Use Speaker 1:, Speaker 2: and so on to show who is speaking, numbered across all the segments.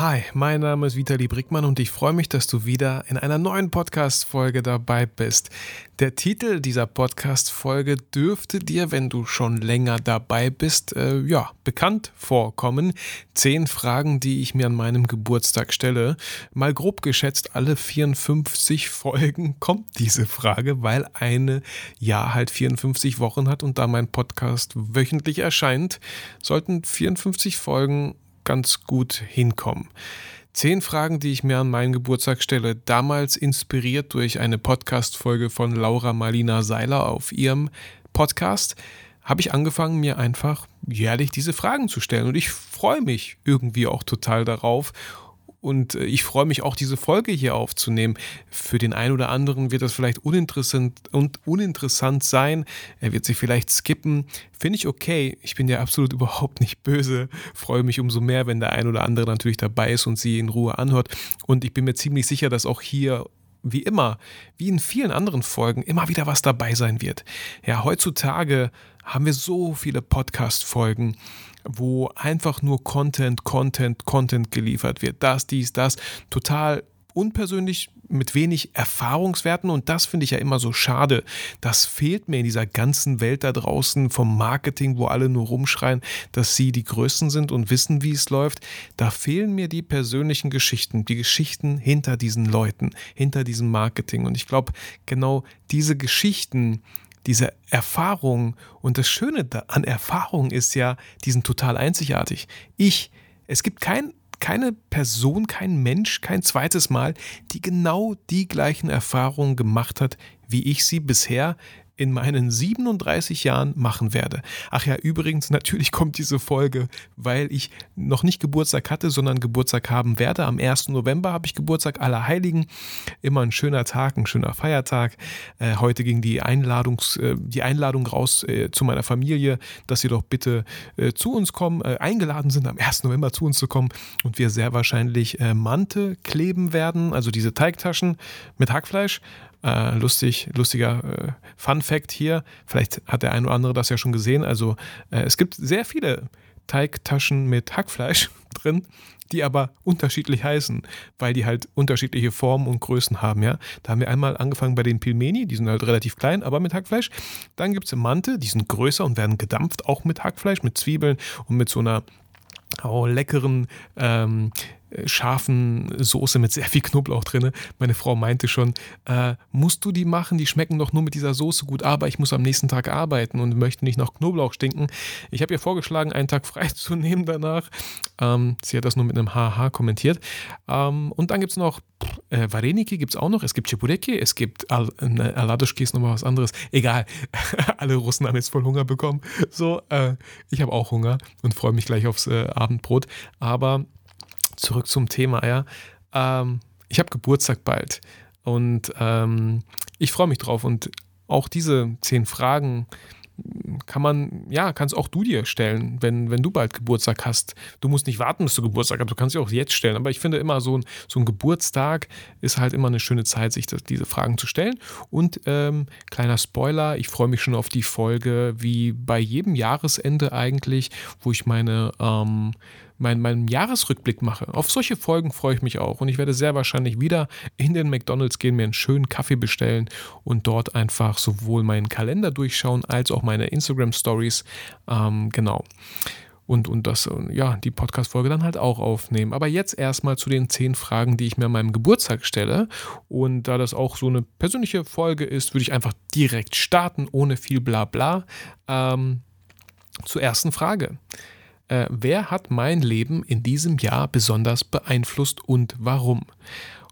Speaker 1: Hi, mein Name ist Vitali Brickmann und ich freue mich, dass du wieder in einer neuen Podcast-Folge dabei bist. Der Titel dieser Podcast-Folge dürfte dir, wenn du schon länger dabei bist, äh, ja, bekannt vorkommen. Zehn Fragen, die ich mir an meinem Geburtstag stelle. Mal grob geschätzt, alle 54 Folgen kommt diese Frage, weil eine Jahr halt 54 Wochen hat und da mein Podcast wöchentlich erscheint, sollten 54 Folgen ganz gut hinkommen. Zehn Fragen, die ich mir an meinen Geburtstag stelle, damals inspiriert durch eine Podcast-Folge von Laura Marlina Seiler auf ihrem Podcast, habe ich angefangen, mir einfach jährlich diese Fragen zu stellen. Und ich freue mich irgendwie auch total darauf und äh, ich freue mich auch, diese Folge hier aufzunehmen. Für den einen oder anderen wird das vielleicht uninteressant und uninteressant sein. Er wird sich vielleicht skippen. Finde ich okay. Ich bin ja absolut überhaupt nicht böse. Freue mich umso mehr, wenn der ein oder andere natürlich dabei ist und sie in Ruhe anhört. Und ich bin mir ziemlich sicher, dass auch hier wie immer, wie in vielen anderen Folgen, immer wieder was dabei sein wird. Ja, heutzutage haben wir so viele Podcast-Folgen wo einfach nur Content, Content, Content geliefert wird. Das, dies, das. Total unpersönlich mit wenig Erfahrungswerten und das finde ich ja immer so schade. Das fehlt mir in dieser ganzen Welt da draußen vom Marketing, wo alle nur rumschreien, dass sie die Größten sind und wissen, wie es läuft. Da fehlen mir die persönlichen Geschichten, die Geschichten hinter diesen Leuten, hinter diesem Marketing und ich glaube, genau diese Geschichten, diese Erfahrung und das Schöne an Erfahrungen ist ja, die sind total einzigartig. Ich, es gibt kein, keine Person, kein Mensch, kein zweites Mal, die genau die gleichen Erfahrungen gemacht hat, wie ich sie bisher in meinen 37 Jahren machen werde. Ach ja, übrigens, natürlich kommt diese Folge, weil ich noch nicht Geburtstag hatte, sondern Geburtstag haben werde. Am 1. November habe ich Geburtstag aller Heiligen. Immer ein schöner Tag, ein schöner Feiertag. Äh, heute ging die, Einladungs, äh, die Einladung raus äh, zu meiner Familie, dass sie doch bitte äh, zu uns kommen, äh, eingeladen sind, am 1. November zu uns zu kommen und wir sehr wahrscheinlich äh, Mante kleben werden, also diese Teigtaschen mit Hackfleisch. Äh, lustig, lustiger äh, Fun Fact hier. Vielleicht hat der eine oder andere das ja schon gesehen. Also äh, es gibt sehr viele Teigtaschen mit Hackfleisch drin, die aber unterschiedlich heißen, weil die halt unterschiedliche Formen und Größen haben, ja. Da haben wir einmal angefangen bei den Pilmeni, die sind halt relativ klein, aber mit Hackfleisch. Dann gibt es Mante, die sind größer und werden gedampft, auch mit Hackfleisch, mit Zwiebeln und mit so einer oh, leckeren ähm, scharfen Soße mit sehr viel Knoblauch drin. Meine Frau meinte schon, äh, musst du die machen? Die schmecken doch nur mit dieser Soße gut, aber ich muss am nächsten Tag arbeiten und möchte nicht nach Knoblauch stinken. Ich habe ihr vorgeschlagen, einen Tag frei zu nehmen danach. Ähm, sie hat das nur mit einem Haha kommentiert. Ähm, und dann gibt es noch äh, Vareniki, gibt es auch noch. Es gibt Chipureki, es gibt Al ne, Aladuschki ist nochmal was anderes. Egal, alle Russen haben jetzt voll Hunger bekommen. So, äh, ich habe auch Hunger und freue mich gleich aufs äh, Abendbrot. Aber zurück zum Thema, ja. Ähm, ich habe Geburtstag bald und ähm, ich freue mich drauf. Und auch diese zehn Fragen kann man, ja, kannst auch du dir stellen, wenn, wenn du bald Geburtstag hast. Du musst nicht warten, bis du Geburtstag hast, du kannst sie auch jetzt stellen. Aber ich finde immer, so ein, so ein Geburtstag ist halt immer eine schöne Zeit, sich das, diese Fragen zu stellen. Und ähm, kleiner Spoiler, ich freue mich schon auf die Folge, wie bei jedem Jahresende eigentlich, wo ich meine ähm, mein Jahresrückblick mache. Auf solche Folgen freue ich mich auch. Und ich werde sehr wahrscheinlich wieder in den McDonalds gehen, mir einen schönen Kaffee bestellen und dort einfach sowohl meinen Kalender durchschauen als auch meine Instagram-Stories. Ähm, genau und, und das, ja, die Podcast-Folge dann halt auch aufnehmen. Aber jetzt erstmal zu den zehn Fragen, die ich mir an meinem Geburtstag stelle. Und da das auch so eine persönliche Folge ist, würde ich einfach direkt starten, ohne viel Blabla. Ähm, zur ersten Frage äh, wer hat mein Leben in diesem Jahr besonders beeinflusst und warum?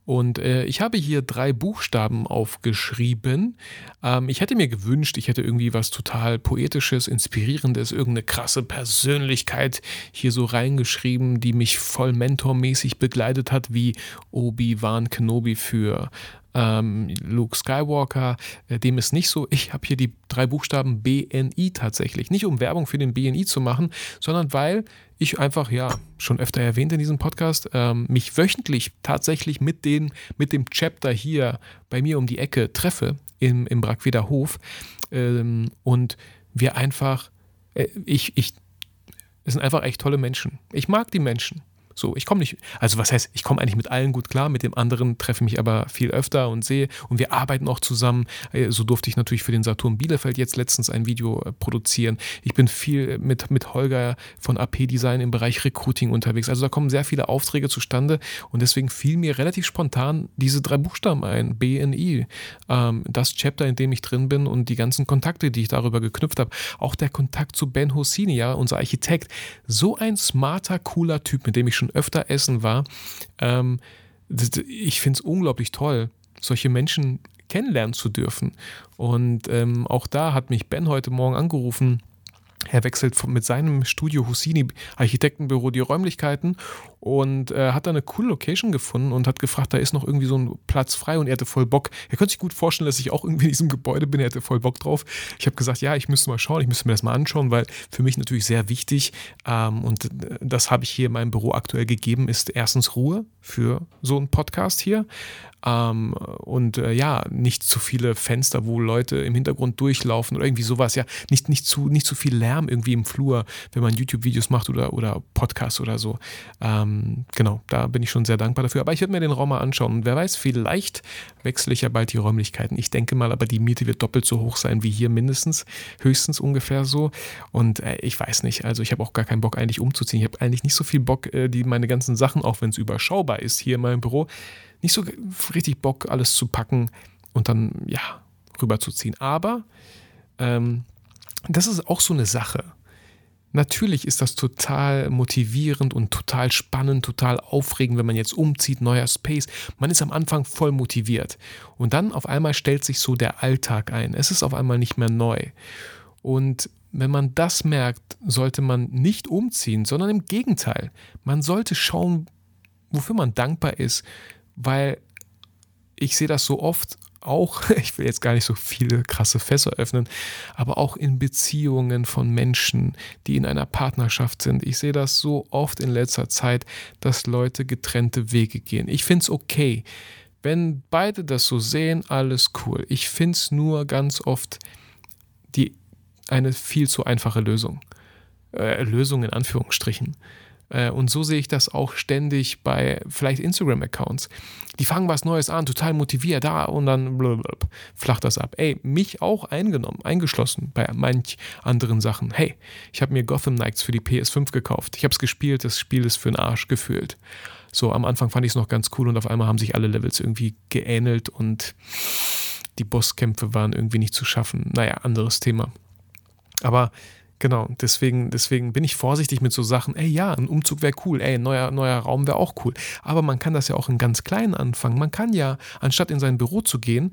Speaker 1: Und äh, ich habe hier drei Buchstaben aufgeschrieben. Ähm, ich hätte mir gewünscht, ich hätte irgendwie was total Poetisches, Inspirierendes, irgendeine krasse Persönlichkeit hier so reingeschrieben, die mich voll mentormäßig begleitet hat, wie Obi-Wan Kenobi für ähm, Luke Skywalker, äh, dem ist nicht so. Ich habe hier die drei Buchstaben BNI tatsächlich. Nicht um Werbung für den BNI zu machen, sondern weil ich einfach, ja, schon öfter erwähnt in diesem Podcast, ähm, mich wöchentlich tatsächlich mit, den, mit dem Chapter hier bei mir um die Ecke treffe im, im Brackweder Hof. Ähm, und wir einfach, äh, ich, ich, es sind einfach echt tolle Menschen. Ich mag die Menschen. So, ich komme nicht, also was heißt, ich komme eigentlich mit allen gut klar, mit dem anderen treffe ich mich aber viel öfter und sehe und wir arbeiten auch zusammen. Äh, so durfte ich natürlich für den Saturn Bielefeld jetzt letztens ein Video äh, produzieren. Ich bin viel mit, mit Holger von AP Design im Bereich Recruiting unterwegs. Also da kommen sehr viele Aufträge zustande und deswegen fiel mir relativ spontan diese drei Buchstaben ein, BNI. Ähm, das Chapter, in dem ich drin bin und die ganzen Kontakte, die ich darüber geknüpft habe. Auch der Kontakt zu Ben Hossini, ja, unser Architekt. So ein smarter, cooler Typ, mit dem ich schon schon öfter essen war. Ähm, ich finde es unglaublich toll, solche Menschen kennenlernen zu dürfen. Und ähm, auch da hat mich Ben heute Morgen angerufen er wechselt mit seinem Studio Husini Architektenbüro die Räumlichkeiten und äh, hat da eine coole Location gefunden und hat gefragt, da ist noch irgendwie so ein Platz frei und er hatte voll Bock. Er könnte sich gut vorstellen, dass ich auch irgendwie in diesem Gebäude bin. Er hatte voll Bock drauf. Ich habe gesagt, ja, ich müsste mal schauen, ich müsste mir das mal anschauen, weil für mich natürlich sehr wichtig ähm, und äh, das habe ich hier in meinem Büro aktuell gegeben, ist erstens Ruhe für so einen Podcast hier ähm, und äh, ja, nicht zu viele Fenster, wo Leute im Hintergrund durchlaufen oder irgendwie sowas. Ja, nicht, nicht, zu, nicht zu viel Lärm irgendwie im Flur, wenn man YouTube-Videos macht oder, oder Podcasts oder so. Ähm, genau, da bin ich schon sehr dankbar dafür. Aber ich werde mir den Raum mal anschauen. Und wer weiß, vielleicht wechsle ich ja bald die Räumlichkeiten. Ich denke mal, aber die Miete wird doppelt so hoch sein wie hier mindestens, höchstens ungefähr so. Und äh, ich weiß nicht, also ich habe auch gar keinen Bock eigentlich umzuziehen. Ich habe eigentlich nicht so viel Bock, äh, die meine ganzen Sachen, auch wenn es überschaubar ist, hier in meinem Büro, nicht so richtig Bock, alles zu packen und dann, ja, rüberzuziehen. Aber ähm, das ist auch so eine Sache. Natürlich ist das total motivierend und total spannend, total aufregend, wenn man jetzt umzieht, neuer Space. Man ist am Anfang voll motiviert. Und dann auf einmal stellt sich so der Alltag ein. Es ist auf einmal nicht mehr neu. Und wenn man das merkt, sollte man nicht umziehen, sondern im Gegenteil. Man sollte schauen, wofür man dankbar ist, weil ich sehe das so oft auch, ich will jetzt gar nicht so viele krasse Fässer öffnen, aber auch in Beziehungen von Menschen, die in einer Partnerschaft sind. Ich sehe das so oft in letzter Zeit, dass Leute getrennte Wege gehen. Ich finde es okay. Wenn beide das so sehen, alles cool. Ich finde es nur ganz oft die, eine viel zu einfache Lösung. Äh, Lösung in Anführungsstrichen. Äh, und so sehe ich das auch ständig bei vielleicht Instagram-Accounts. Die fangen was Neues an, total motiviert, da und dann blablabla, flacht das ab. Ey, mich auch eingenommen, eingeschlossen bei manch anderen Sachen. Hey, ich habe mir Gotham Knights für die PS5 gekauft. Ich habe es gespielt, das Spiel ist für den Arsch gefühlt. So, am Anfang fand ich es noch ganz cool und auf einmal haben sich alle Levels irgendwie geähnelt und die Bosskämpfe waren irgendwie nicht zu schaffen. Naja, anderes Thema. Aber Genau, deswegen, deswegen bin ich vorsichtig mit so Sachen, ey ja, ein Umzug wäre cool, ey, ein neuer, neuer Raum wäre auch cool. Aber man kann das ja auch in ganz kleinen anfangen. Man kann ja, anstatt in sein Büro zu gehen,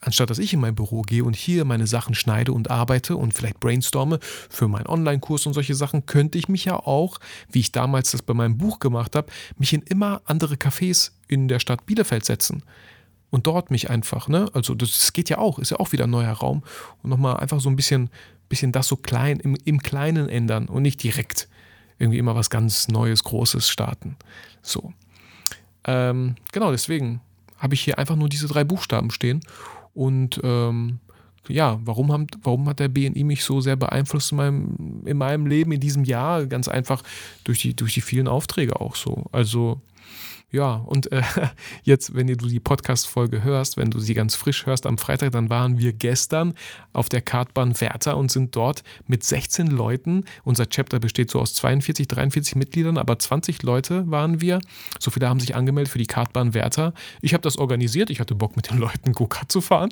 Speaker 1: anstatt dass ich in mein Büro gehe und hier meine Sachen schneide und arbeite und vielleicht brainstorme für meinen Online-Kurs und solche Sachen, könnte ich mich ja auch, wie ich damals das bei meinem Buch gemacht habe, mich in immer andere Cafés in der Stadt Bielefeld setzen und dort mich einfach, ne? Also das geht ja auch, ist ja auch wieder ein neuer Raum und nochmal einfach so ein bisschen bisschen das so klein, im, im Kleinen ändern und nicht direkt irgendwie immer was ganz Neues, Großes starten. So. Ähm, genau, deswegen habe ich hier einfach nur diese drei Buchstaben stehen. Und ähm, ja, warum, haben, warum hat der BNI mich so sehr beeinflusst in meinem, in meinem Leben in diesem Jahr? Ganz einfach durch die, durch die vielen Aufträge auch so. Also ja, und äh, jetzt, wenn du die Podcast-Folge hörst, wenn du sie ganz frisch hörst am Freitag, dann waren wir gestern auf der Kartbahn Werther und sind dort mit 16 Leuten. Unser Chapter besteht so aus 42, 43 Mitgliedern, aber 20 Leute waren wir. So viele haben sich angemeldet für die Kartbahn Werther. Ich habe das organisiert. Ich hatte Bock, mit den Leuten Go-Kart zu fahren.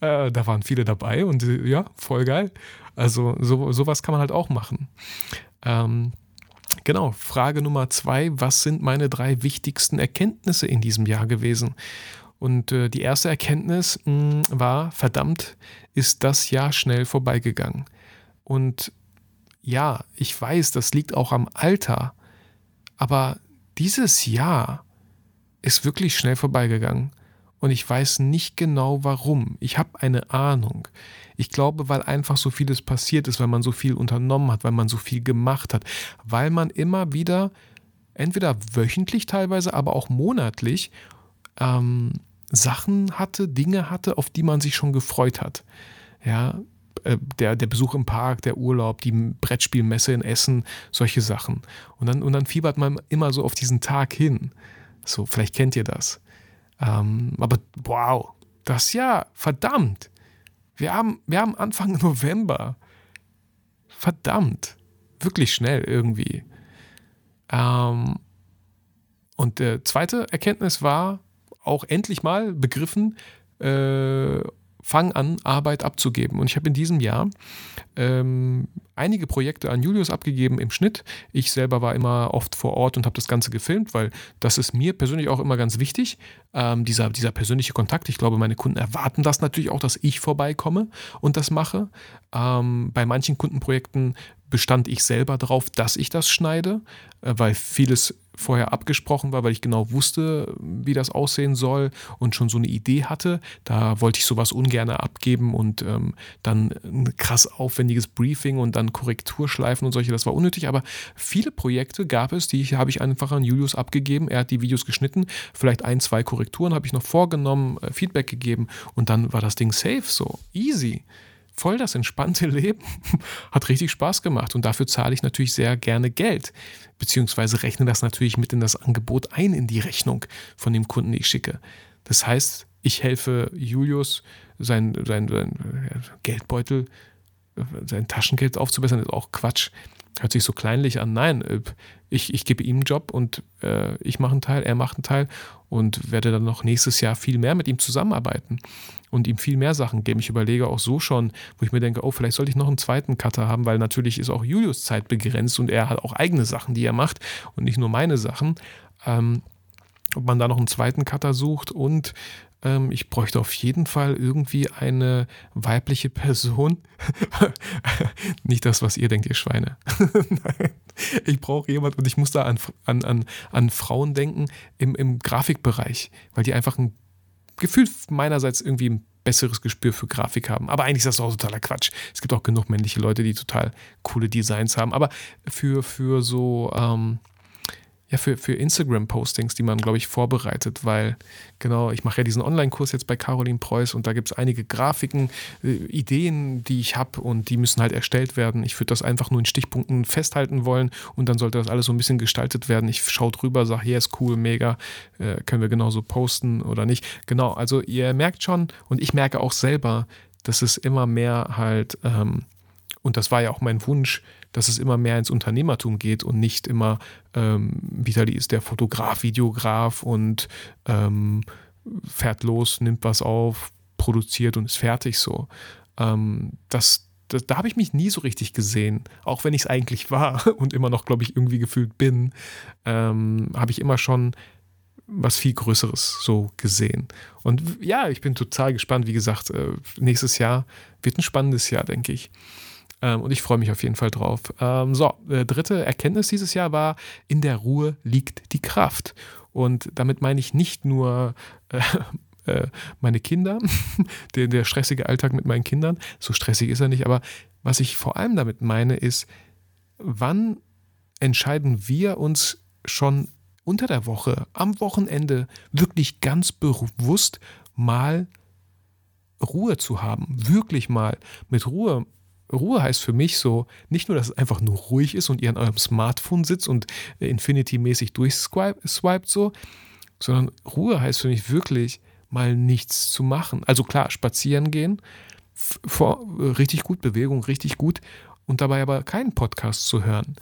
Speaker 1: Äh, da waren viele dabei und äh, ja, voll geil. Also so, sowas kann man halt auch machen. Ähm, Genau, Frage Nummer zwei, was sind meine drei wichtigsten Erkenntnisse in diesem Jahr gewesen? Und äh, die erste Erkenntnis mh, hm, war, verdammt, ist das Jahr schnell vorbeigegangen. Und ja, ich weiß, das liegt auch am Alter, aber dieses Jahr ist wirklich schnell vorbeigegangen und ich weiß nicht genau warum. Ich habe eine Ahnung. Ich glaube, weil einfach so vieles passiert ist, weil man so viel unternommen hat, weil man so viel gemacht hat, weil man immer wieder, entweder wöchentlich teilweise, aber auch monatlich, ähm, Sachen hatte, Dinge hatte, auf die man sich schon gefreut hat. Ja, äh, der, der Besuch im Park, der Urlaub, die Brettspielmesse in Essen, solche Sachen. Und dann, und dann fiebert man immer so auf diesen Tag hin. So, vielleicht kennt ihr das. Ähm, aber wow, das Jahr, verdammt. Wir haben, wir haben Anfang November. Verdammt. Wirklich schnell irgendwie. Ähm, und der zweite Erkenntnis war auch endlich mal begriffen, äh, fang an, Arbeit abzugeben. Und ich habe in diesem Jahr ähm, einige Projekte an Julius abgegeben im Schnitt. Ich selber war immer oft vor Ort und habe das Ganze gefilmt, weil das ist mir persönlich auch immer ganz wichtig, ähm, dieser, dieser persönliche Kontakt. Ich glaube, meine Kunden erwarten das natürlich auch, dass ich vorbeikomme und das mache. Ähm, bei manchen Kundenprojekten bestand ich selber darauf, dass ich das schneide, äh, weil vieles vorher abgesprochen war, weil ich genau wusste, wie das aussehen soll und schon so eine Idee hatte. Da wollte ich sowas ungern abgeben und ähm, dann ein krass aufwendiges Briefing und dann Korrekturschleifen und solche, das war unnötig. Aber viele Projekte gab es, die habe ich einfach an Julius abgegeben. Er hat die Videos geschnitten, vielleicht ein, zwei Korrekturen habe ich noch vorgenommen, äh, Feedback gegeben und dann war das Ding safe, so easy voll das entspannte Leben. Hat richtig Spaß gemacht und dafür zahle ich natürlich sehr gerne Geld, beziehungsweise rechne das natürlich mit in das Angebot ein in die Rechnung von dem Kunden, die ich schicke. Das heißt, ich helfe Julius, sein, sein, sein Geldbeutel, sein Taschengeld aufzubessern, ist auch Quatsch. Hört sich so kleinlich an. Nein, ich, ich gebe ihm einen Job und äh, ich mache einen Teil, er macht einen Teil und werde dann noch nächstes Jahr viel mehr mit ihm zusammenarbeiten und ihm viel mehr Sachen geben. Ich überlege auch so schon, wo ich mir denke, oh, vielleicht sollte ich noch einen zweiten Cutter haben, weil natürlich ist auch Julius Zeit begrenzt und er hat auch eigene Sachen, die er macht und nicht nur meine Sachen. Ähm, ob man da noch einen zweiten Cutter sucht und ähm, ich bräuchte auf jeden Fall irgendwie eine weibliche Person. nicht das, was ihr denkt, ihr Schweine. Nein. Ich brauche jemanden und ich muss da an, an, an, an Frauen denken im, im Grafikbereich, weil die einfach ein Gefühl meinerseits irgendwie ein besseres Gespür für Grafik haben. Aber eigentlich ist das auch totaler Quatsch. Es gibt auch genug männliche Leute, die total coole Designs haben. Aber für, für so, ähm, ja, für, für Instagram-Postings, die man, glaube ich, vorbereitet, weil genau, ich mache ja diesen Online-Kurs jetzt bei Caroline Preuß und da gibt es einige Grafiken, äh, Ideen, die ich habe und die müssen halt erstellt werden. Ich würde das einfach nur in Stichpunkten festhalten wollen und dann sollte das alles so ein bisschen gestaltet werden. Ich schaue drüber, sage, hier ist cool, mega, äh, können wir genauso posten oder nicht. Genau, also ihr merkt schon und ich merke auch selber, dass es immer mehr halt, ähm, und das war ja auch mein Wunsch, dass es immer mehr ins Unternehmertum geht und nicht immer, ähm, Vitali ist der Fotograf, Videograf und ähm, fährt los, nimmt was auf, produziert und ist fertig so. Ähm, das, das, da habe ich mich nie so richtig gesehen, auch wenn ich es eigentlich war und immer noch, glaube ich, irgendwie gefühlt bin, ähm, habe ich immer schon was viel Größeres so gesehen. Und ja, ich bin total gespannt. Wie gesagt, äh, nächstes Jahr wird ein spannendes Jahr, denke ich. Ähm, und ich freue mich auf jeden Fall drauf. Ähm, so, äh, dritte Erkenntnis dieses Jahr war, in der Ruhe liegt die Kraft. Und damit meine ich nicht nur äh, äh, meine Kinder, der, der stressige Alltag mit meinen Kindern, so stressig ist er nicht, aber was ich vor allem damit meine, ist, wann entscheiden wir uns schon unter der Woche, am Wochenende wirklich ganz bewusst mal Ruhe zu haben, wirklich mal mit Ruhe Ruhe heißt für mich so, nicht nur, dass es einfach nur ruhig ist und ihr an eurem Smartphone sitzt und äh, Infinity-mäßig durchswiped so, sondern Ruhe heißt für mich wirklich mal nichts zu machen. Also klar, spazieren gehen, vor, richtig gut, Bewegung richtig gut und dabei aber keinen Podcast zu hören.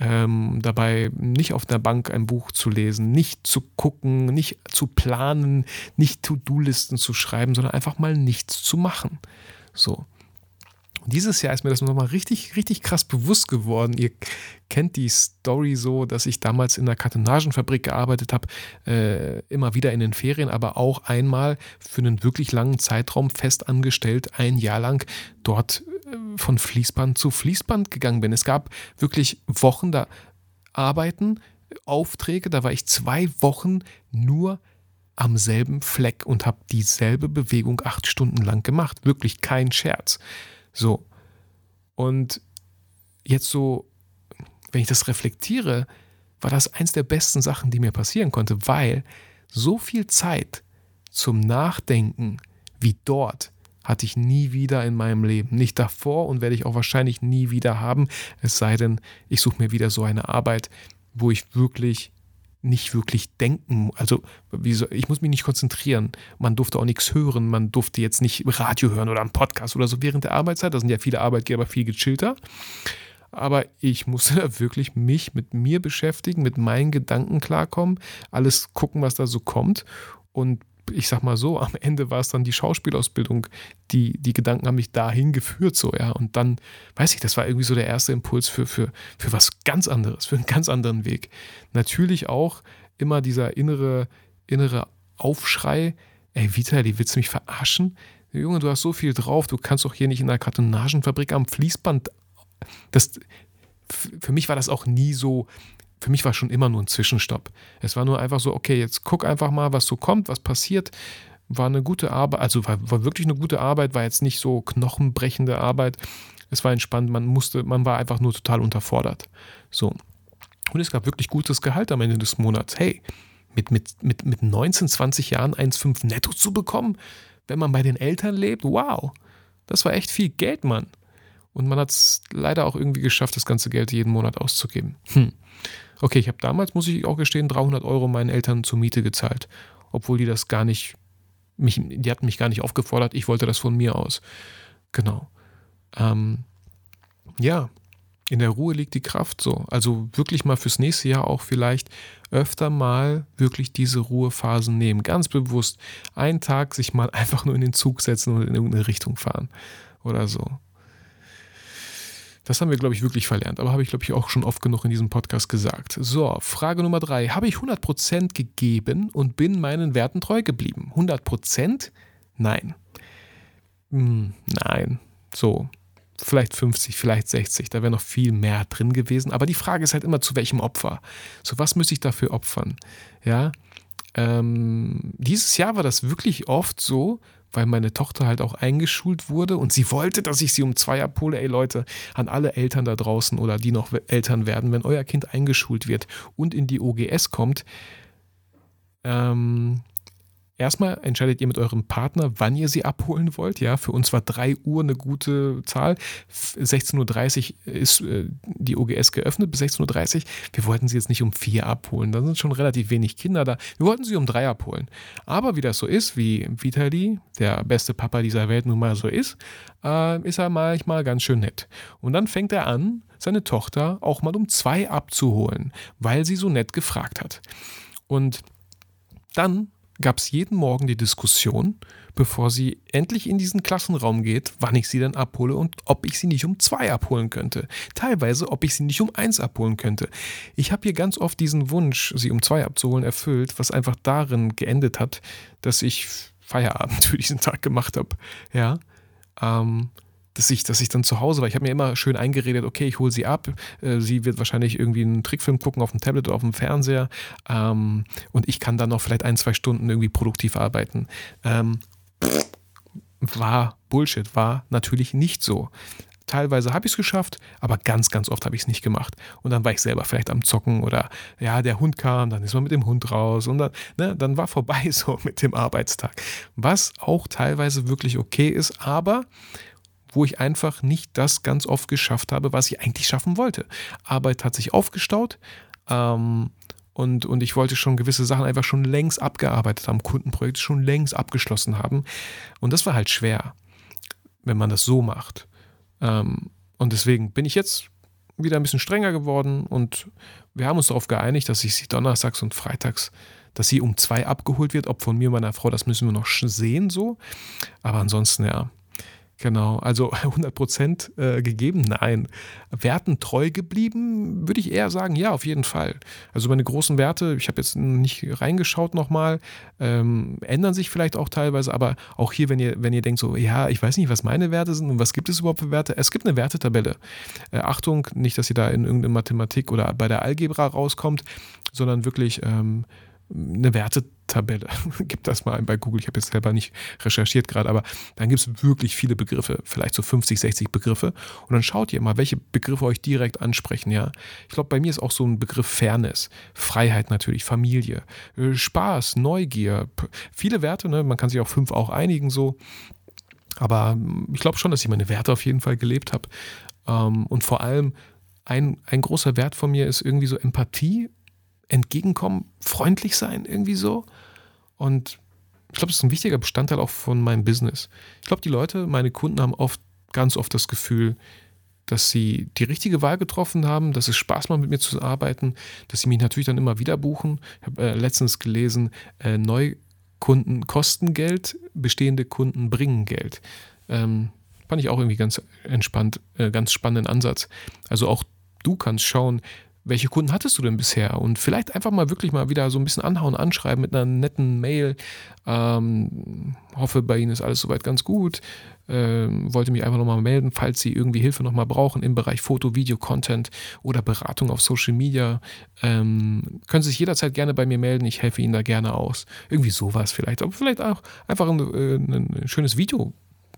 Speaker 1: Ähm, dabei nicht auf der Bank ein Buch zu lesen, nicht zu gucken, nicht zu planen, nicht To-Do-Listen zu schreiben, sondern einfach mal nichts zu machen. So. Und dieses Jahr ist mir das nochmal richtig, richtig krass bewusst geworden. Ihr kennt die Story so, dass ich damals in einer Kartonagenfabrik gearbeitet habe, äh, immer wieder in den Ferien, aber auch einmal für einen wirklich langen Zeitraum fest angestellt, ein Jahr lang dort äh, von Fließband zu Fließband gegangen bin. Es gab wirklich Wochen da arbeiten, Aufträge, da war ich zwei Wochen nur am selben Fleck und habe dieselbe Bewegung acht Stunden lang gemacht. Wirklich kein Scherz. So. Und jetzt so, wenn ich das reflektiere, war das eins der besten Sachen, die mir passieren konnte, weil so viel Zeit zum Nachdenken wie dort hatte ich nie wieder in meinem Leben. Nicht davor und werde ich auch wahrscheinlich nie wieder haben. Es sei denn, ich suche mir wieder so eine Arbeit, wo ich wirklich nicht wirklich denken, also so, ich muss mich nicht konzentrieren. Man durfte auch nichts hören, man durfte jetzt nicht Radio hören oder einen Podcast oder so während der Arbeitszeit. Da sind ja viele Arbeitgeber viel gechillter. Aber ich musste da wirklich mich mit mir beschäftigen, mit meinen Gedanken klarkommen, alles gucken, was da so kommt. Und ich sag mal so, am Ende war es dann die Schauspielausbildung, die, die Gedanken haben mich dahin geführt, so, ja. Und dann, weiß ich, das war irgendwie so der erste Impuls für, für, für was ganz anderes, für einen ganz anderen Weg. Natürlich auch immer dieser innere, innere Aufschrei, ey, Vitali, willst du mich verarschen? Junge, du hast so viel drauf, du kannst doch hier nicht in einer Kartonagenfabrik am Fließband. Das, für mich war das auch nie so, für mich war schon immer nur ein Zwischenstopp. Es war nur einfach so, okay, jetzt guck einfach mal, was so kommt, was passiert. War eine gute Arbeit, also war, war wirklich eine gute Arbeit, war jetzt nicht so knochenbrechende Arbeit. Es war entspannt, man musste, man war einfach nur total unterfordert. So. Und es gab wirklich gutes Gehalt am Ende des Monats. Hey, mit, mit, mit, mit 19, 20 Jahren 1,5 netto zu bekommen, wenn man bei den Eltern lebt, wow, das war echt viel Geld, Mann. Und man hat es leider auch irgendwie geschafft, das ganze Geld jeden Monat auszugeben. Hm. Okay, ich habe damals, muss ich auch gestehen, 300 Euro meinen Eltern zur Miete gezahlt, obwohl die das gar nicht, mich, die hatten mich gar nicht aufgefordert, ich wollte das von mir aus. Genau. Ähm, ja, in der Ruhe liegt die Kraft so. Also wirklich mal fürs nächste Jahr auch vielleicht öfter mal wirklich diese Ruhephasen nehmen. Ganz bewusst einen Tag sich mal einfach nur in den Zug setzen und in irgendeine Richtung fahren oder so. Das haben wir, glaube ich, wirklich verlernt, aber habe ich, glaube ich, auch schon oft genug in diesem Podcast gesagt. So, Frage Nummer drei. Habe ich 100% gegeben und bin meinen Werten treu geblieben? 100%? Nein. Hm, nein. So, vielleicht 50, vielleicht 60, da wäre noch viel mehr drin gewesen. Aber die Frage ist halt immer, zu welchem Opfer? So, was muss ich dafür opfern? Ja, ähm, dieses Jahr war das wirklich oft so, weil meine Tochter halt auch eingeschult wurde und sie wollte, dass ich sie um zwei abhole. Ey Leute, an alle Eltern da draußen oder die noch Eltern werden, wenn euer Kind eingeschult wird und in die OGS kommt, ähm, Erstmal entscheidet ihr mit eurem Partner, wann ihr sie abholen wollt. Ja, für uns war 3 Uhr eine gute Zahl. 16.30 Uhr ist äh, die OGS geöffnet bis 16.30 Uhr. Wir wollten sie jetzt nicht um 4 abholen. Da sind schon relativ wenig Kinder da. Wir wollten sie um 3 abholen. Aber wie das so ist, wie Vitali, der beste Papa dieser Welt nun mal so ist, äh, ist er manchmal ganz schön nett. Und dann fängt er an, seine Tochter auch mal um 2 abzuholen, weil sie so nett gefragt hat. Und dann gab es jeden Morgen die Diskussion, bevor sie endlich in diesen Klassenraum geht, wann ich sie denn abhole und ob ich sie nicht um zwei abholen könnte. Teilweise, ob ich sie nicht um eins abholen könnte. Ich habe hier ganz oft diesen Wunsch, sie um zwei abzuholen, erfüllt, was einfach darin geendet hat, dass ich Feierabend für diesen Tag gemacht habe. Ja. Ähm, dass ich, dass ich dann zu Hause war. Ich habe mir immer schön eingeredet, okay, ich hole sie ab. Äh, sie wird wahrscheinlich irgendwie einen Trickfilm gucken auf dem Tablet oder auf dem Fernseher. Ähm, und ich kann dann noch vielleicht ein, zwei Stunden irgendwie produktiv arbeiten. Ähm, war Bullshit, war natürlich nicht so. Teilweise habe ich es geschafft, aber ganz, ganz oft habe ich es nicht gemacht. Und dann war ich selber vielleicht am Zocken oder ja, der Hund kam, dann ist man mit dem Hund raus und dann, ne, dann war vorbei so mit dem Arbeitstag. Was auch teilweise wirklich okay ist, aber wo ich einfach nicht das ganz oft geschafft habe, was ich eigentlich schaffen wollte. Arbeit hat sich aufgestaut ähm, und, und ich wollte schon gewisse Sachen einfach schon längst abgearbeitet haben, Kundenprojekte schon längst abgeschlossen haben. Und das war halt schwer, wenn man das so macht. Ähm, und deswegen bin ich jetzt wieder ein bisschen strenger geworden und wir haben uns darauf geeinigt, dass ich sie donnerstags und freitags, dass sie um zwei abgeholt wird. Ob von mir und meiner Frau, das müssen wir noch sehen so. Aber ansonsten, ja, Genau, also 100 Prozent äh, gegeben? Nein. Werten treu geblieben, würde ich eher sagen, ja, auf jeden Fall. Also meine großen Werte, ich habe jetzt nicht reingeschaut nochmal, ähm, ändern sich vielleicht auch teilweise, aber auch hier, wenn ihr, wenn ihr denkt so, ja, ich weiß nicht, was meine Werte sind und was gibt es überhaupt für Werte? Es gibt eine Wertetabelle. Äh, Achtung, nicht, dass ihr da in irgendeine Mathematik oder bei der Algebra rauskommt, sondern wirklich ähm, eine Wertetabelle. Gib das mal ein bei Google. Ich habe jetzt selber nicht recherchiert gerade, aber dann gibt es wirklich viele Begriffe, vielleicht so 50, 60 Begriffe. Und dann schaut ihr mal, welche Begriffe euch direkt ansprechen. Ja, ich glaube, bei mir ist auch so ein Begriff Fairness, Freiheit natürlich, Familie, äh, Spaß, Neugier, viele Werte. Ne? Man kann sich auf fünf auch einigen so. Aber hm, ich glaube schon, dass ich meine Werte auf jeden Fall gelebt habe. Ähm, und vor allem ein, ein großer Wert von mir ist irgendwie so Empathie entgegenkommen, freundlich sein, irgendwie so. Und ich glaube, das ist ein wichtiger Bestandteil auch von meinem Business. Ich glaube, die Leute, meine Kunden haben oft, ganz oft das Gefühl, dass sie die richtige Wahl getroffen haben, dass es Spaß macht, mit mir zu arbeiten, dass sie mich natürlich dann immer wieder buchen. Ich habe äh, letztens gelesen, äh, Neukunden kosten Geld, bestehende Kunden bringen Geld. Ähm, fand ich auch irgendwie ganz entspannt, äh, ganz spannenden Ansatz. Also auch du kannst schauen, welche Kunden hattest du denn bisher? Und vielleicht einfach mal wirklich mal wieder so ein bisschen anhauen, anschreiben mit einer netten Mail. Ähm, hoffe, bei Ihnen ist alles soweit ganz gut. Ähm, wollte mich einfach nochmal melden, falls Sie irgendwie Hilfe nochmal brauchen im Bereich Foto, Video, Content oder Beratung auf Social Media. Ähm, können Sie sich jederzeit gerne bei mir melden. Ich helfe Ihnen da gerne aus. Irgendwie sowas vielleicht. Aber vielleicht auch einfach ein, äh, ein schönes Video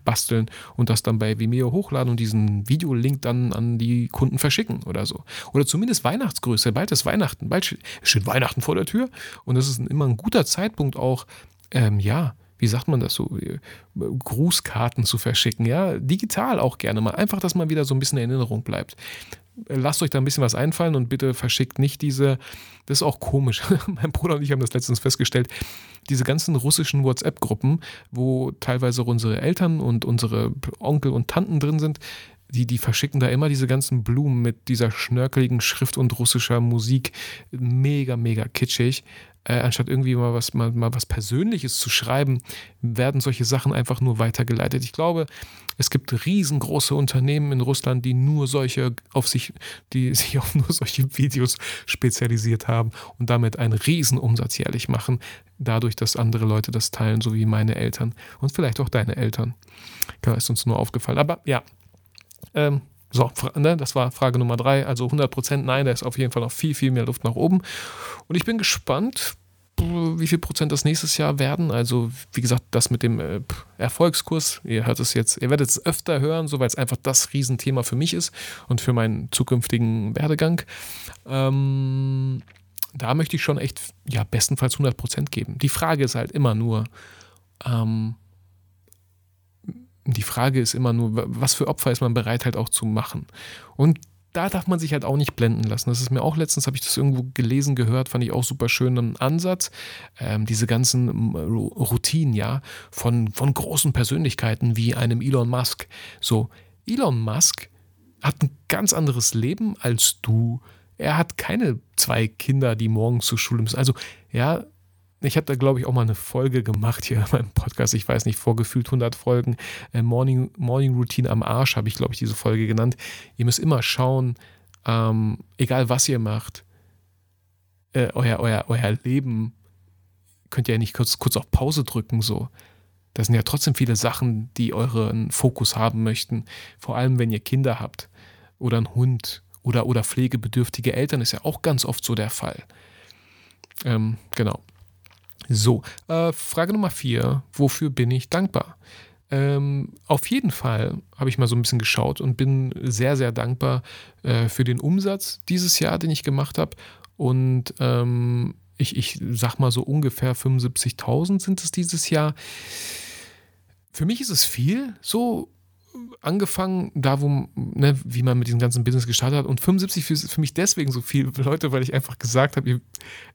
Speaker 1: basteln und das dann bei Vimeo hochladen und diesen Videolink dann an die Kunden verschicken oder so. Oder zumindest Weihnachtsgröße. Bald ist Weihnachten, bald steht Weihnachten vor der Tür und das ist immer ein guter Zeitpunkt auch, ähm, ja, wie sagt man das so, äh, Grußkarten zu verschicken, ja, digital auch gerne mal, einfach, dass man wieder so ein bisschen in Erinnerung bleibt lasst euch da ein bisschen was einfallen und bitte verschickt nicht diese, das ist auch komisch. mein Bruder und ich haben das letztens festgestellt, diese ganzen russischen WhatsApp-Gruppen, wo teilweise unsere Eltern und unsere Onkel und Tanten drin sind, die, die verschicken da immer diese ganzen Blumen mit dieser schnörkeligen Schrift und russischer Musik. Mega, mega kitschig äh, anstatt irgendwie mal was, mal, mal was Persönliches zu schreiben, werden solche Sachen einfach nur weitergeleitet. Ich glaube, es gibt riesengroße Unternehmen in Russland, die nur solche auf sich, die sich auf nur solche Videos spezialisiert haben und damit einen Riesenumsatz jährlich machen, dadurch, dass andere Leute das teilen, so wie meine Eltern und vielleicht auch deine Eltern. Ja, ist uns nur aufgefallen. Aber ja, ähm, so, ne, das war Frage Nummer drei. Also 100% nein, da ist auf jeden Fall noch viel, viel mehr Luft nach oben. Und ich bin gespannt, wie viel Prozent das nächstes Jahr werden. Also, wie gesagt, das mit dem äh, Erfolgskurs, ihr hört es jetzt, ihr werdet es öfter hören, so weil es einfach das Riesenthema für mich ist und für meinen zukünftigen Werdegang. Ähm, da möchte ich schon echt, ja, bestenfalls 100 Prozent geben. Die Frage ist halt immer nur, ähm, die Frage ist immer nur, was für Opfer ist man bereit halt auch zu machen? Und da darf man sich halt auch nicht blenden lassen. Das ist mir auch letztens, habe ich das irgendwo gelesen, gehört, fand ich auch super schönen Ansatz. Ähm, diese ganzen Routinen, ja, von, von großen Persönlichkeiten wie einem Elon Musk. So, Elon Musk hat ein ganz anderes Leben als du. Er hat keine zwei Kinder, die morgens zur Schule müssen. Also, ja, ich habe da, glaube ich, auch mal eine Folge gemacht hier in meinem Podcast. Ich weiß nicht, vorgefühlt 100 Folgen. Äh, Morning, Morning Routine am Arsch habe ich, glaube ich, diese Folge genannt. Ihr müsst immer schauen, ähm, egal was ihr macht, äh, euer, euer, euer Leben könnt ihr ja nicht kurz, kurz auf Pause drücken, so. Das sind ja trotzdem viele Sachen, die euren Fokus haben möchten. Vor allem, wenn ihr Kinder habt oder einen Hund oder, oder pflegebedürftige Eltern, ist ja auch ganz oft so der Fall. Ähm, genau. So, äh, Frage Nummer vier. Wofür bin ich dankbar? Ähm, auf jeden Fall habe ich mal so ein bisschen geschaut und bin sehr, sehr dankbar äh, für den Umsatz dieses Jahr, den ich gemacht habe. Und ähm, ich, ich sag mal so ungefähr 75.000 sind es dieses Jahr. Für mich ist es viel, so angefangen, da wo, ne, wie man mit diesem ganzen Business gestartet hat. Und 75 für, für mich deswegen so viele Leute, weil ich einfach gesagt habe,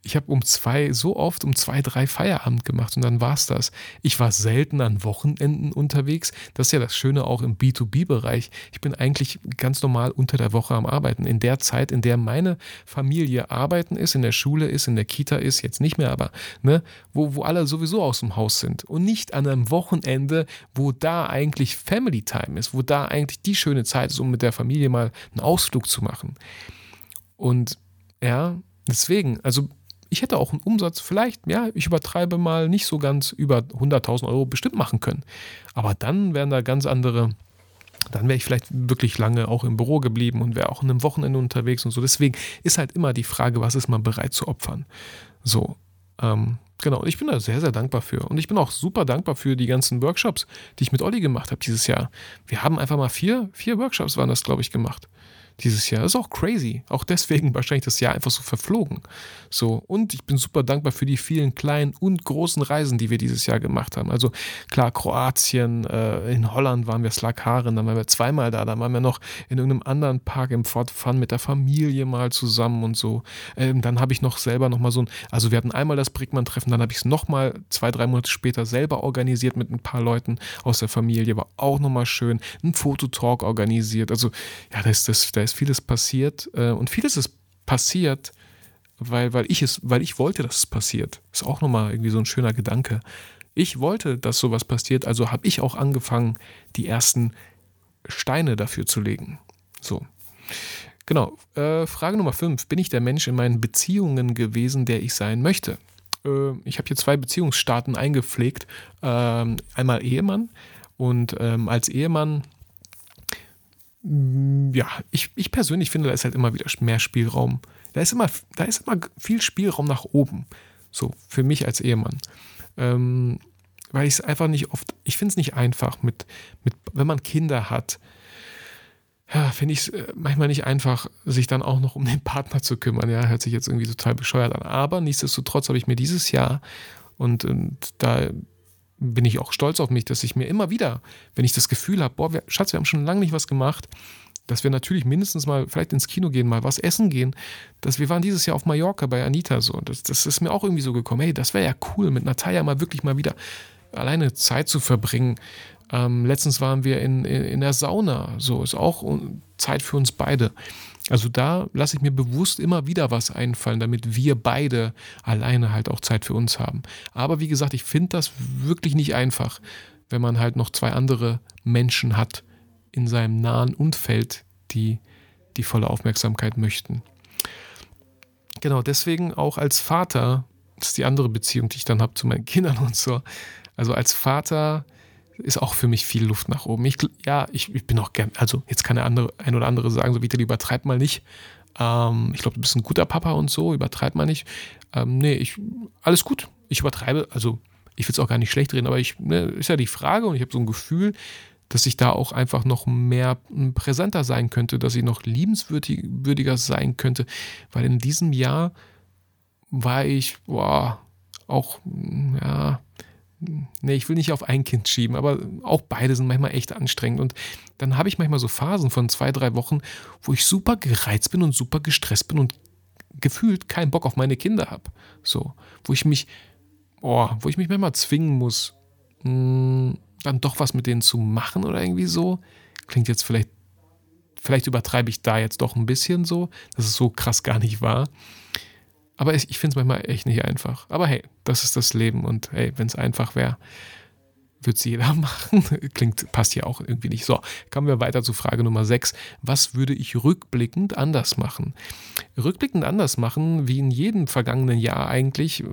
Speaker 1: ich habe um zwei, so oft um zwei, drei Feierabend gemacht und dann war es das. Ich war selten an Wochenenden unterwegs. Das ist ja das Schöne auch im B2B-Bereich. Ich bin eigentlich ganz normal unter der Woche am Arbeiten. In der Zeit, in der meine Familie arbeiten ist, in der Schule ist, in der Kita ist, jetzt nicht mehr, aber ne, wo, wo alle sowieso aus dem Haus sind. Und nicht an einem Wochenende, wo da eigentlich Family Time ist, wo da eigentlich die schöne Zeit ist, um mit der Familie mal einen Ausflug zu machen. Und ja, deswegen, also ich hätte auch einen Umsatz, vielleicht, ja, ich übertreibe mal nicht so ganz über 100.000 Euro bestimmt machen können. Aber dann wären da ganz andere, dann wäre ich vielleicht wirklich lange auch im Büro geblieben und wäre auch an einem Wochenende unterwegs und so. Deswegen ist halt immer die Frage, was ist man bereit zu opfern? So. Ähm, genau, ich bin da sehr, sehr dankbar für. Und ich bin auch super dankbar für die ganzen Workshops, die ich mit Olli gemacht habe dieses Jahr. Wir haben einfach mal vier, vier Workshops waren das, glaube ich, gemacht dieses Jahr. Das ist auch crazy. Auch deswegen wahrscheinlich das Jahr einfach so verflogen. So, und ich bin super dankbar für die vielen kleinen und großen Reisen, die wir dieses Jahr gemacht haben. Also klar, Kroatien, äh, in Holland waren wir Slakaren, dann waren wir zweimal da, dann waren wir noch in irgendeinem anderen Park im Fort Fun mit der Familie mal zusammen und so. Ähm, dann habe ich noch selber nochmal so ein, also wir hatten einmal das Brickmann-Treffen, dann habe ich es nochmal zwei, drei Monate später selber organisiert mit ein paar Leuten aus der Familie, war auch nochmal schön. Ein Fototalk organisiert. Also ja, da ist, das, da ist vieles passiert äh, und vieles ist passiert, weil, weil ich es, weil ich wollte, dass es passiert. Ist auch nochmal irgendwie so ein schöner Gedanke. Ich wollte, dass sowas passiert, also habe ich auch angefangen, die ersten Steine dafür zu legen. So. Genau. Äh, Frage Nummer 5. Bin ich der Mensch in meinen Beziehungen gewesen, der ich sein möchte? Äh, ich habe hier zwei Beziehungsstaaten eingepflegt. Ähm, einmal Ehemann und ähm, als Ehemann ja, ich, ich persönlich finde, da ist halt immer wieder mehr Spielraum da ist immer, da ist immer viel Spielraum nach oben. So, für mich als Ehemann. Ähm, weil ich es einfach nicht oft, ich finde es nicht einfach, mit, mit, wenn man Kinder hat, ja, finde ich es äh, manchmal nicht einfach, sich dann auch noch um den Partner zu kümmern. Ja, hört sich jetzt irgendwie total bescheuert an. Aber nichtsdestotrotz habe ich mir dieses Jahr und, und da bin ich auch stolz auf mich, dass ich mir immer wieder, wenn ich das Gefühl habe, boah, wir, Schatz, wir haben schon lange nicht was gemacht, dass wir natürlich mindestens mal vielleicht ins Kino gehen, mal was essen gehen. Dass wir waren dieses Jahr auf Mallorca bei Anita so. Das, das ist mir auch irgendwie so gekommen. Hey, das wäre ja cool, mit Natalia mal wirklich mal wieder alleine Zeit zu verbringen. Ähm, letztens waren wir in, in, in, der Sauna. So ist auch Zeit für uns beide. Also da lasse ich mir bewusst immer wieder was einfallen, damit wir beide alleine halt auch Zeit für uns haben. Aber wie gesagt, ich finde das wirklich nicht einfach, wenn man halt noch zwei andere Menschen hat in seinem nahen Umfeld, die die volle Aufmerksamkeit möchten. Genau, deswegen auch als Vater, das ist die andere Beziehung, die ich dann habe zu meinen Kindern und so. Also als Vater ist auch für mich viel Luft nach oben. Ich, ja, ich, ich bin auch gern, also jetzt kann der andere, ein oder andere sagen, so Vitali, übertreib mal nicht. Ähm, ich glaube, du bist ein guter Papa und so, übertreib mal nicht. Ähm, nee, ich, alles gut. Ich übertreibe, also ich will es auch gar nicht schlecht reden, aber ich, ne, ist ja die Frage und ich habe so ein Gefühl, dass ich da auch einfach noch mehr hm, präsenter sein könnte, dass ich noch liebenswürdiger sein könnte, weil in diesem Jahr war ich, boah, auch, hm, ja, nee, ich will nicht auf ein Kind schieben, aber auch beide sind manchmal echt anstrengend. Und dann habe ich manchmal so Phasen von zwei, drei Wochen, wo ich super gereizt bin und super gestresst bin und gefühlt keinen Bock auf meine Kinder habe. So, wo ich mich, oh, wo ich mich manchmal zwingen muss, mh, hm, dann doch was mit denen zu machen oder irgendwie so. Klingt jetzt vielleicht, vielleicht übertreibe ich da jetzt doch ein bisschen so, dass es so krass gar nicht war. Aber ich, ich finde es manchmal echt nicht einfach. Aber hey, das ist das Leben und hey, wenn es einfach wäre, wird es jeder machen. Klingt, passt ja auch irgendwie nicht. So, kommen wir weiter zu Frage Nummer 6. Was würde ich rückblickend anders machen? Rückblickend anders machen, wie in jedem vergangenen Jahr eigentlich, äh,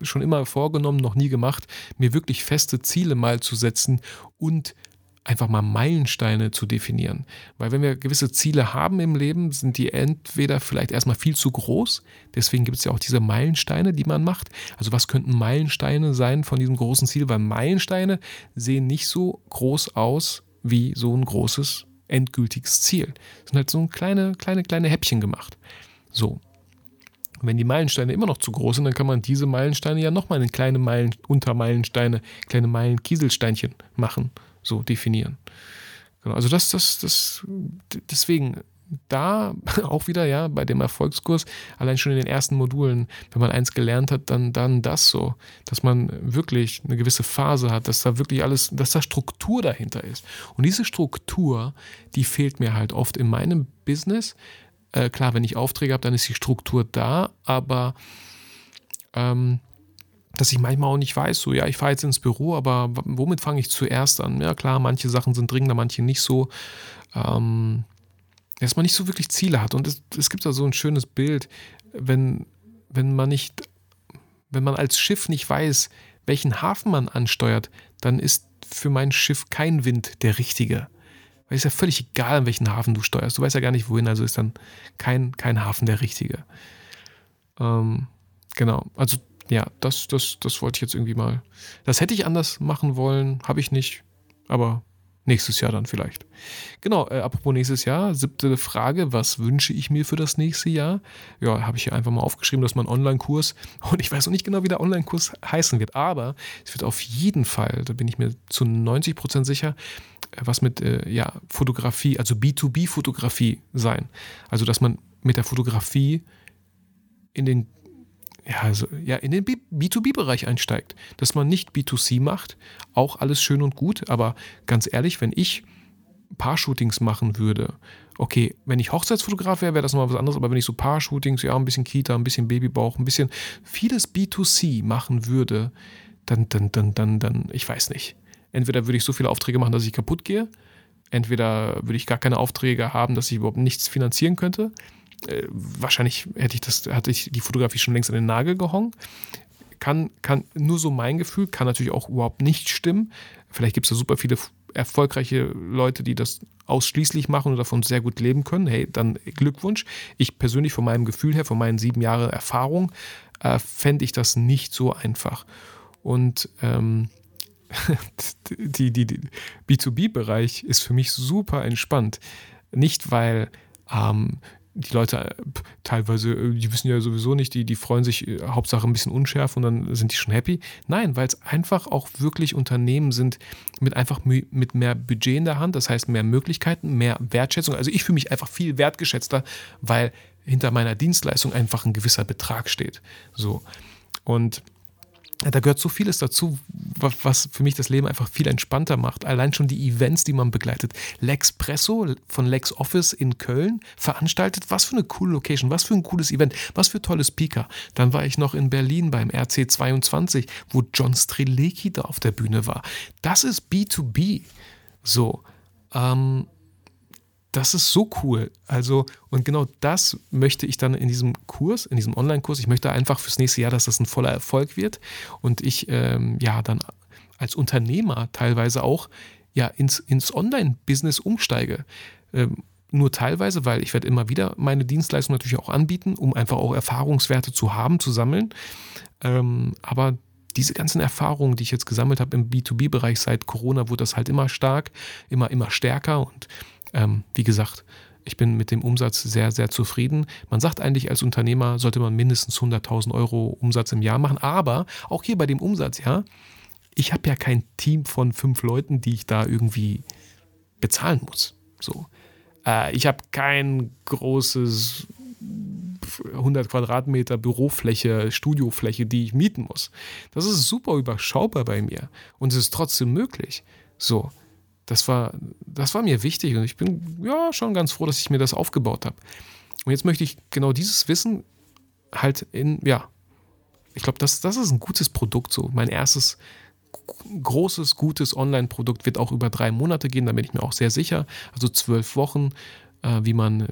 Speaker 1: schon immer vorgenommen, noch nie gemacht, mir wirklich feste Ziele mal zu setzen und einfach mal Meilensteine zu definieren. Weil wenn wir gewisse Ziele haben im Leben, sind die entweder vielleicht erstmal viel zu groß, deswegen gibt es ja auch diese Meilensteine, die man macht. Also was könnten Meilensteine sein von diesem großen Ziel? Weil Meilensteine sehen nicht so groß aus wie so ein großes endgültiges Ziel. Es sind halt so kleine, kleine, kleine Häppchen gemacht. So. wenn die Meilensteine immer noch zu groß sind, dann kann man diese Meilensteine ja nochmal in kleine Meilen, Untermeilensteine, kleine Meilen-Kieselsteinchen machen so definieren. Genau, also das, das, das, deswegen da auch wieder, ja, bei dem Erfolgskurs, allein schon in den ersten Modulen, wenn man eins gelernt hat, dann, dann das so, dass man wirklich eine gewisse Phase hat, dass da wirklich alles, dass da Struktur dahinter ist. Und diese Struktur, die fehlt mir halt oft in meinem Business. Äh, klar, wenn ich Aufträge habe, dann ist die Struktur da, aber ähm, dass ich manchmal auch nicht weiß, so ja, ich fahre jetzt ins Büro, aber womit fange ich zuerst an? Ja, klar, manche Sachen sind dringender, manche nicht so. Ähm, dass man nicht so wirklich Ziele hat. Und es, es gibt da so ein schönes Bild, wenn, wenn man nicht, wenn man als Schiff nicht weiß, welchen Hafen man ansteuert, dann ist für mein Schiff kein Wind der richtige. Weil es ist ja völlig egal, an welchen Hafen du steuerst. Du weißt ja gar nicht, wohin, also ist dann kein, kein Hafen der richtige. Ähm, genau, also ja, das, das, das wollte ich jetzt irgendwie mal. Das hätte ich anders machen wollen, habe ich nicht, aber nächstes Jahr dann vielleicht. Genau, äh, apropos nächstes Jahr, siebte Frage, was wünsche ich mir für das nächste Jahr? Ja, habe ich hier einfach mal aufgeschrieben, dass mein Online-Kurs, und ich weiß noch nicht genau, wie der Online-Kurs heißen wird, aber es wird auf jeden Fall, da bin ich mir zu 90 Prozent sicher, äh, was mit äh, ja, Fotografie, also B2B-Fotografie sein. Also, dass man mit der Fotografie in den ja, also, ja, in den B2B-Bereich einsteigt. Dass man nicht B2C macht, auch alles schön und gut, aber ganz ehrlich, wenn ich Paar-Shootings machen würde, okay, wenn ich Hochzeitsfotograf wäre, wäre das nochmal was anderes, aber wenn ich so Paar-Shootings, ja, ein bisschen Kita, ein bisschen Babybauch, ein bisschen vieles B2C machen würde, dann, dann, dann, dann, dann, ich weiß nicht. Entweder würde ich so viele Aufträge machen, dass ich kaputt gehe, entweder würde ich gar keine Aufträge haben, dass ich überhaupt nichts finanzieren könnte, äh, wahrscheinlich hätte ich das, hatte ich die Fotografie schon längst an den Nagel gehangen. Kann, kann nur so mein Gefühl, kann natürlich auch überhaupt nicht stimmen. Vielleicht gibt es da super viele erfolgreiche Leute, die das ausschließlich machen und davon sehr gut leben können. Hey, dann Glückwunsch. Ich persönlich von meinem Gefühl her, von meinen sieben Jahren Erfahrung, äh, fände ich das nicht so einfach. Und ähm, die, die, die B2B-Bereich ist für mich super entspannt. Nicht, weil ähm, die Leute äh, teilweise, äh, die wissen ja sowieso nicht, die, die freuen sich äh, Hauptsache ein bisschen unschärf und dann sind die schon happy. Nein, weil es einfach auch wirklich Unternehmen sind mit einfach mit mehr Budget in der Hand, das heißt mehr Möglichkeiten, mehr Wertschätzung. Also ich fühle mich einfach viel wertgeschätzter, weil hinter meiner Dienstleistung einfach ein gewisser Betrag steht. So. Und da gehört so vieles dazu, was für mich das Leben einfach viel entspannter macht. Allein schon die Events, die man begleitet. Lexpresso von Lex Office in Köln veranstaltet. Was für eine coole Location, was für ein cooles Event, was für tolle Speaker. Dann war ich noch in Berlin beim RC22, wo John Strelecki da auf der Bühne war. Das ist B2B. So. Ähm, das ist so cool. Also, und genau das möchte ich dann in diesem Kurs, in diesem Online-Kurs, ich möchte einfach fürs nächste Jahr, dass das ein voller Erfolg wird und ich ähm, ja dann als Unternehmer teilweise auch ja ins, ins Online-Business umsteige. Ähm, nur teilweise, weil ich werde immer wieder meine Dienstleistung natürlich auch anbieten, um einfach auch Erfahrungswerte zu haben, zu sammeln. Ähm, aber diese ganzen Erfahrungen, die ich jetzt gesammelt habe im B2B-Bereich seit Corona, wurde das halt immer stark, immer, immer stärker und ähm, wie gesagt, ich bin mit dem Umsatz sehr, sehr zufrieden. Man sagt eigentlich, als Unternehmer sollte man mindestens 100.000 Euro Umsatz im Jahr machen. Aber auch hier bei dem Umsatz, ja, ich habe ja kein Team von fünf Leuten, die ich da irgendwie bezahlen muss. So. Äh, ich habe kein großes 100 Quadratmeter Bürofläche, Studiofläche, die ich mieten muss. Das ist super überschaubar bei mir und es ist trotzdem möglich. So das war, das war mir wichtig und ich bin ja schon ganz froh, dass ich mir das aufgebaut habe. Und jetzt möchte ich genau dieses Wissen halt in, ja, ich glaube, das, das ist ein gutes Produkt so. Mein erstes großes, gutes Online-Produkt wird auch über drei Monate gehen, da bin ich mir auch sehr sicher. Also zwölf Wochen, äh, wie man,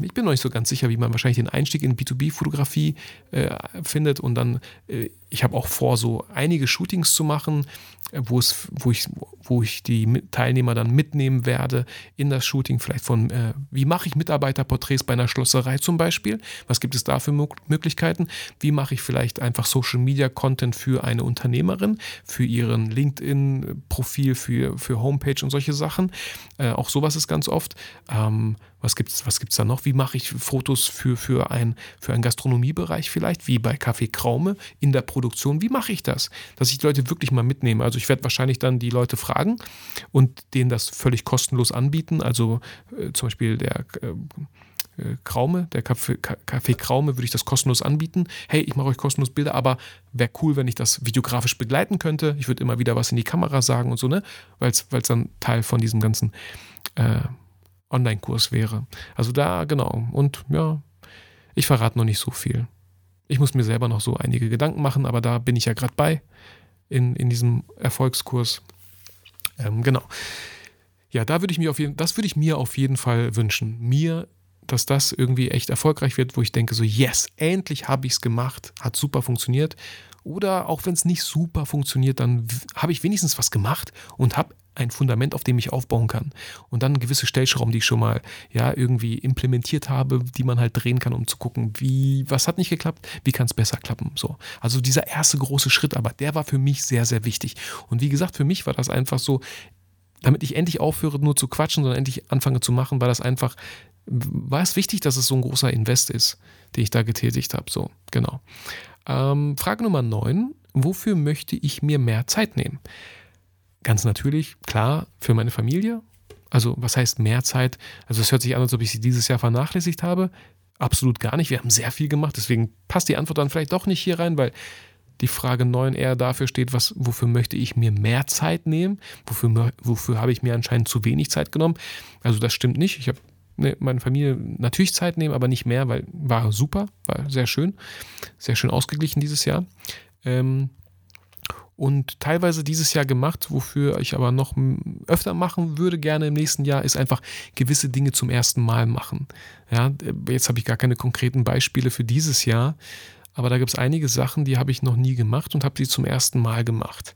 Speaker 1: ich bin noch nicht so ganz sicher, wie man wahrscheinlich den Einstieg in B2B-Fotografie äh, findet und dann, äh, ich habe auch vor, so einige Shootings zu machen, wo, es, wo, ich, wo ich die Teilnehmer dann mitnehmen werde in das Shooting, vielleicht von, äh, wie mache ich Mitarbeiterporträts bei einer Schlosserei zum Beispiel? Was gibt es da für Möglichkeiten? Wie mache ich vielleicht einfach Social Media Content für eine Unternehmerin, für ihren LinkedIn-Profil, für, für Homepage und solche Sachen? Äh, auch sowas ist ganz oft. Ähm, was gibt es was gibt's da noch? Wie mache ich Fotos für, für, ein, für einen Gastronomiebereich vielleicht, wie bei Café Kraume in der Produktion? Wie mache ich das? Dass ich die Leute wirklich mal mitnehme. Also ich werde wahrscheinlich dann die Leute fragen und denen das völlig kostenlos anbieten. Also äh, zum Beispiel der äh, äh Kraume, der Café, Café Kraume würde ich das kostenlos anbieten. Hey, ich mache euch kostenlos Bilder, aber wäre cool, wenn ich das videografisch begleiten könnte. Ich würde immer wieder was in die Kamera sagen und so, ne? Weil es dann Teil von diesem ganzen äh, Online-Kurs wäre. Also da, genau. Und ja, ich verrate noch nicht so viel. Ich muss mir selber noch so einige Gedanken machen, aber da bin ich ja gerade bei in, in diesem Erfolgskurs. Ähm, genau. Ja, da würde ich mir auf jeden, das würde ich mir auf jeden Fall wünschen. Mir, dass das irgendwie echt erfolgreich wird, wo ich denke so, yes, endlich habe ich es gemacht, hat super funktioniert. Oder auch wenn es nicht super funktioniert, dann habe ich wenigstens was gemacht und habe ein Fundament, auf dem ich aufbauen kann. Und dann gewisse Stellschrauben, die ich schon mal ja irgendwie implementiert habe, die man halt drehen kann, um zu gucken, wie, was hat nicht geklappt, wie kann es besser klappen. So. Also dieser erste große Schritt, aber der war für mich sehr, sehr wichtig. Und wie gesagt, für mich war das einfach so, damit ich endlich aufhöre, nur zu quatschen, sondern endlich anfange zu machen, war das einfach, war es wichtig, dass es so ein großer Invest ist, den ich da getätigt habe. So, genau. Ähm, Frage Nummer 9. Wofür möchte ich mir mehr Zeit nehmen? Ganz natürlich, klar, für meine Familie. Also, was heißt mehr Zeit? Also, es hört sich an, als ob ich sie dieses Jahr vernachlässigt habe. Absolut gar nicht. Wir haben sehr viel gemacht. Deswegen passt die Antwort dann vielleicht doch nicht hier rein, weil die Frage 9 eher dafür steht, was, wofür möchte ich mir mehr Zeit nehmen? Wofür, wofür habe ich mir anscheinend zu wenig Zeit genommen? Also, das stimmt nicht. Ich habe ne, meine Familie natürlich Zeit nehmen, aber nicht mehr, weil war super, war sehr schön, sehr schön ausgeglichen dieses Jahr. Ähm, und teilweise dieses Jahr gemacht, wofür ich aber noch öfter machen würde, gerne im nächsten Jahr, ist einfach gewisse Dinge zum ersten Mal machen. Ja, jetzt habe ich gar keine konkreten Beispiele für dieses Jahr, aber da gibt es einige Sachen, die habe ich noch nie gemacht und habe sie zum ersten Mal gemacht.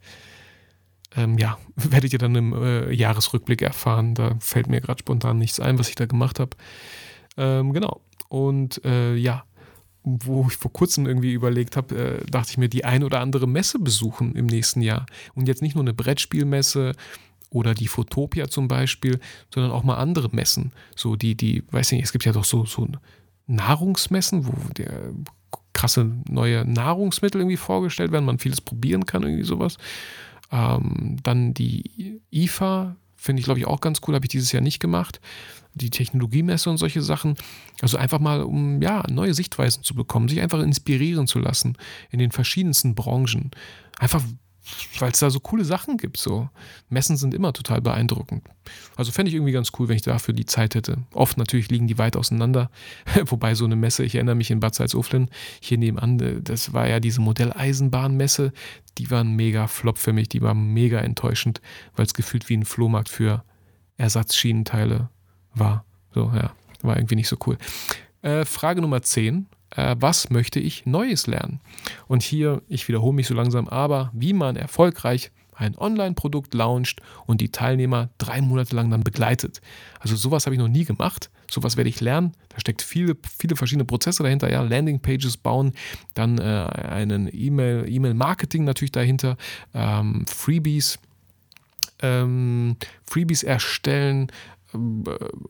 Speaker 1: Ähm, ja, werdet ihr dann im äh, Jahresrückblick erfahren. Da fällt mir gerade spontan nichts ein, was ich da gemacht habe. Ähm, genau. Und äh, ja, wo ich vor kurzem irgendwie überlegt habe, äh, dachte ich mir, die ein oder andere Messe besuchen im nächsten Jahr. Und jetzt nicht nur eine Brettspielmesse oder die Fotopia zum Beispiel, sondern auch mal andere Messen. So die, die, weiß ich nicht, es gibt ja doch so, so Nahrungsmessen, wo der krasse neue Nahrungsmittel irgendwie vorgestellt werden, man vieles probieren kann, irgendwie sowas. Ähm, dann die IFA, finde ich, glaube ich, auch ganz cool, habe ich dieses Jahr nicht gemacht die Technologiemesse und solche Sachen. Also einfach mal, um ja, neue Sichtweisen zu bekommen, sich einfach inspirieren zu lassen in den verschiedensten Branchen. Einfach, weil es da so coole Sachen gibt. So. Messen sind immer total beeindruckend. Also fände ich irgendwie ganz cool, wenn ich dafür die Zeit hätte. Oft natürlich liegen die weit auseinander. Wobei so eine Messe, ich erinnere mich in Bad Salzuflen, hier nebenan, äh, das war ja diese Modelleisenbahnmesse, die war ein mega Flop für mich, die war mega enttäuschend, weil es gefühlt wie ein Flohmarkt für Ersatzschienenteile war. So, ja, war irgendwie nicht so cool. Äh, Frage Nummer 10. Äh, was möchte ich Neues lernen? Und hier, ich wiederhole mich so langsam, aber wie man erfolgreich ein Online-Produkt launcht und die Teilnehmer drei Monate lang dann begleitet. Also sowas habe ich noch nie gemacht. Sowas werde ich lernen. Da steckt viele, viele verschiedene Prozesse dahinter. Ja, Landingpages bauen, dann äh, einen E-Mail, E-Mail-Marketing natürlich dahinter, ähm, Freebies, ähm, Freebies erstellen,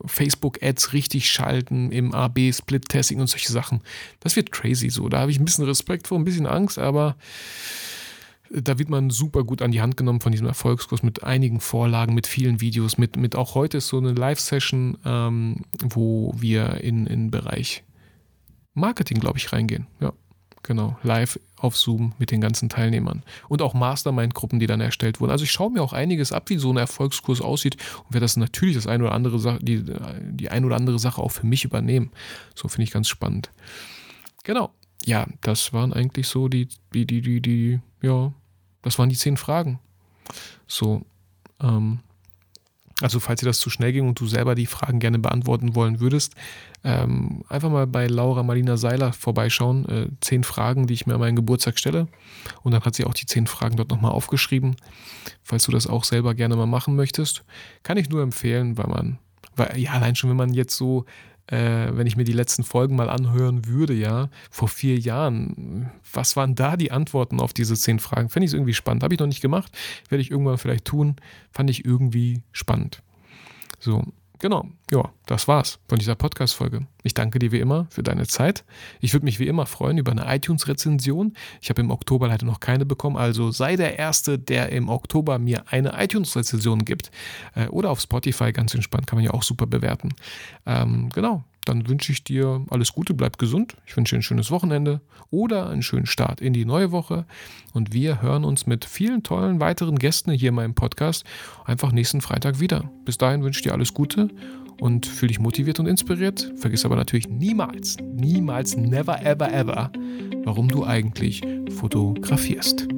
Speaker 1: Facebook-Ads richtig schalten im AB-Split-Testing und solche Sachen. Das wird crazy so. Da habe ich ein bisschen Respekt vor, ein bisschen Angst, aber da wird man super gut an die Hand genommen von diesem Erfolgskurs mit einigen Vorlagen, mit vielen Videos, mit, mit auch heute ist so eine Live-Session, ähm, wo wir in den Bereich Marketing, glaube ich, reingehen. Ja, genau. Live auf Zoom mit den ganzen Teilnehmern. Und auch Mastermind-Gruppen, die dann erstellt wurden. Also ich schaue mir auch einiges ab, wie so ein Erfolgskurs aussieht und werde das natürlich das ein oder andere Sache, die, die ein oder andere Sache auch für mich übernehmen. So finde ich ganz spannend. Genau. Ja, das waren eigentlich so die, die, die, die, die, ja, das waren die zehn Fragen. So, ähm, also falls dir das zu schnell ging und du selber die Fragen gerne beantworten wollen würdest, ähm, einfach mal bei Laura Marlina Seiler vorbeischauen. Äh, zehn Fragen, die ich mir an meinen Geburtstag stelle. Und dann hat sie auch die zehn Fragen dort nochmal aufgeschrieben. Falls du das auch selber gerne mal machen möchtest, kann ich nur empfehlen, weil man, weil ja, allein schon, wenn man jetzt so äh, wenn ich mir die letzten Folgen mal anhören würde, ja, vor vier Jahren, was waren da die Antworten auf diese zehn Fragen? Fände ich es irgendwie spannend. Habe ich noch nicht gemacht, werde ich irgendwann vielleicht tun. Fand ich irgendwie spannend. So, genau, ja, das war's von dieser Podcast-Folge. Ich danke dir wie immer für deine Zeit. Ich würde mich wie immer freuen über eine iTunes-Rezension. Ich habe im Oktober leider noch keine bekommen, also sei der Erste, der im Oktober mir eine iTunes-Rezension gibt. Äh, oder auf Spotify, ganz entspannt, kann man ja auch super bewerten. Ähm, genau, dann wünsche ich dir alles Gute, bleib gesund. Ich wünsche dir ein schönes Wochenende oder einen schönen Start in die neue Woche. Und wir hören uns mit vielen tollen weiteren Gästen hier in meinem Podcast einfach nächsten Freitag wieder. Bis dahin wünsche ich dir alles Gute und fühle dich motiviert und inspiriert. Vergiss aber natürlich niemals, niemals, never, ever, ever, warum du eigentlich fotografierst.